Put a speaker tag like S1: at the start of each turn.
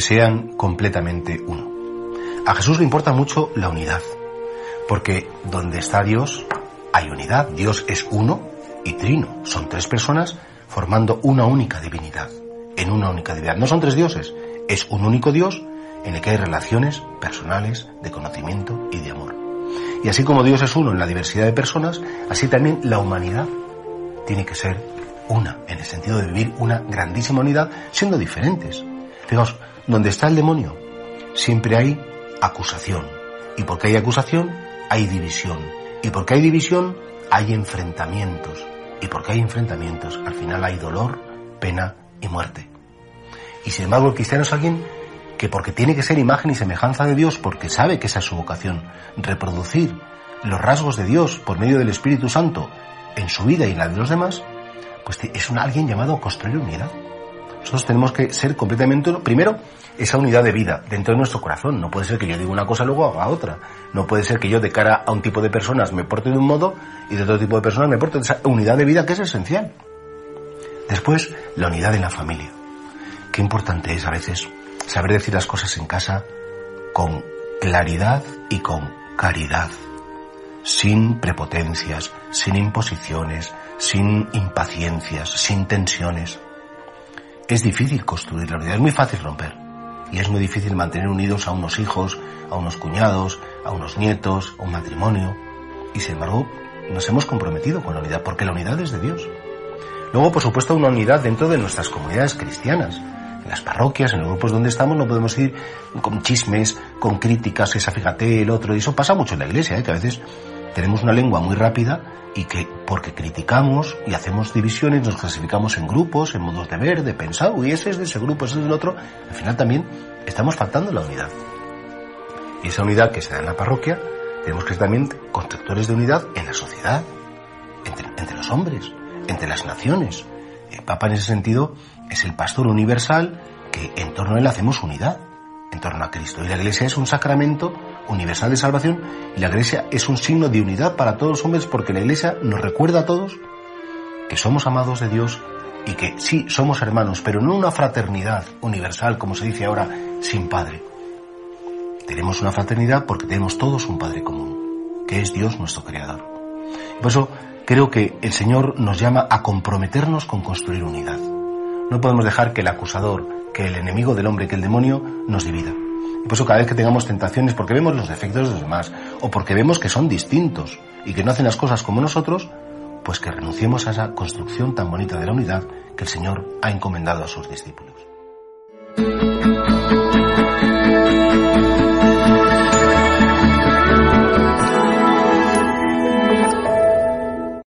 S1: sean completamente uno. A Jesús le importa mucho la unidad, porque donde está Dios hay unidad. Dios es uno y trino. Son tres personas formando una única divinidad, en una única divinidad. No son tres dioses, es un único Dios en el que hay relaciones personales de conocimiento y de amor. Y así como Dios es uno en la diversidad de personas, así también la humanidad tiene que ser una, en el sentido de vivir una grandísima unidad siendo diferentes. Fijaos, donde está el demonio, siempre hay acusación. Y porque hay acusación, hay división. Y porque hay división, hay enfrentamientos. Y porque hay enfrentamientos, al final hay dolor, pena y muerte. Y sin embargo, el cristiano es alguien que porque tiene que ser imagen y semejanza de Dios, porque sabe que esa es su vocación, reproducir los rasgos de Dios por medio del Espíritu Santo en su vida y en la de los demás, pues es un alguien llamado a construir unidad. Nosotros tenemos que ser completamente, primero, esa unidad de vida dentro de nuestro corazón. No puede ser que yo diga una cosa y luego haga otra. No puede ser que yo de cara a un tipo de personas me porte de un modo y de otro tipo de personas me porte de esa unidad de vida que es esencial. Después, la unidad en la familia. Qué importante es a veces saber decir las cosas en casa con claridad y con caridad, sin prepotencias, sin imposiciones, sin impaciencias, sin tensiones. Es difícil construir la unidad, es muy fácil romper y es muy difícil mantener unidos a unos hijos, a unos cuñados, a unos nietos, a un matrimonio y sin embargo nos hemos comprometido con la unidad porque la unidad es de Dios. Luego, por supuesto, una unidad dentro de nuestras comunidades cristianas en las parroquias, en los grupos donde estamos, no podemos ir con chismes, con críticas, esa fíjate, el otro, y eso pasa mucho en la iglesia, ¿eh? que a veces tenemos una lengua muy rápida y que porque criticamos y hacemos divisiones nos clasificamos en grupos, en modos de ver, de pensar, y ese es de ese grupo, ese es del otro, al final también estamos faltando la unidad. Y esa unidad que se da en la parroquia, tenemos que ser también constructores de unidad en la sociedad, entre, entre los hombres, entre las naciones. El Papa en ese sentido es el pastor universal que en torno a él hacemos unidad, en torno a Cristo. Y la iglesia es un sacramento universal de salvación y la iglesia es un signo de unidad para todos los hombres porque la iglesia nos recuerda a todos que somos amados de Dios y que sí somos hermanos, pero no una fraternidad universal, como se dice ahora, sin padre. Tenemos una fraternidad porque tenemos todos un padre común, que es Dios nuestro creador. Por eso creo que el Señor nos llama a comprometernos con construir unidad. No podemos dejar que el acusador, que el enemigo del hombre, que el demonio nos divida. Por eso cada vez que tengamos tentaciones, porque vemos los defectos de los demás, o porque vemos que son distintos y que no hacen las cosas como nosotros, pues que renunciemos a esa construcción tan bonita de la unidad que el Señor ha encomendado a sus discípulos.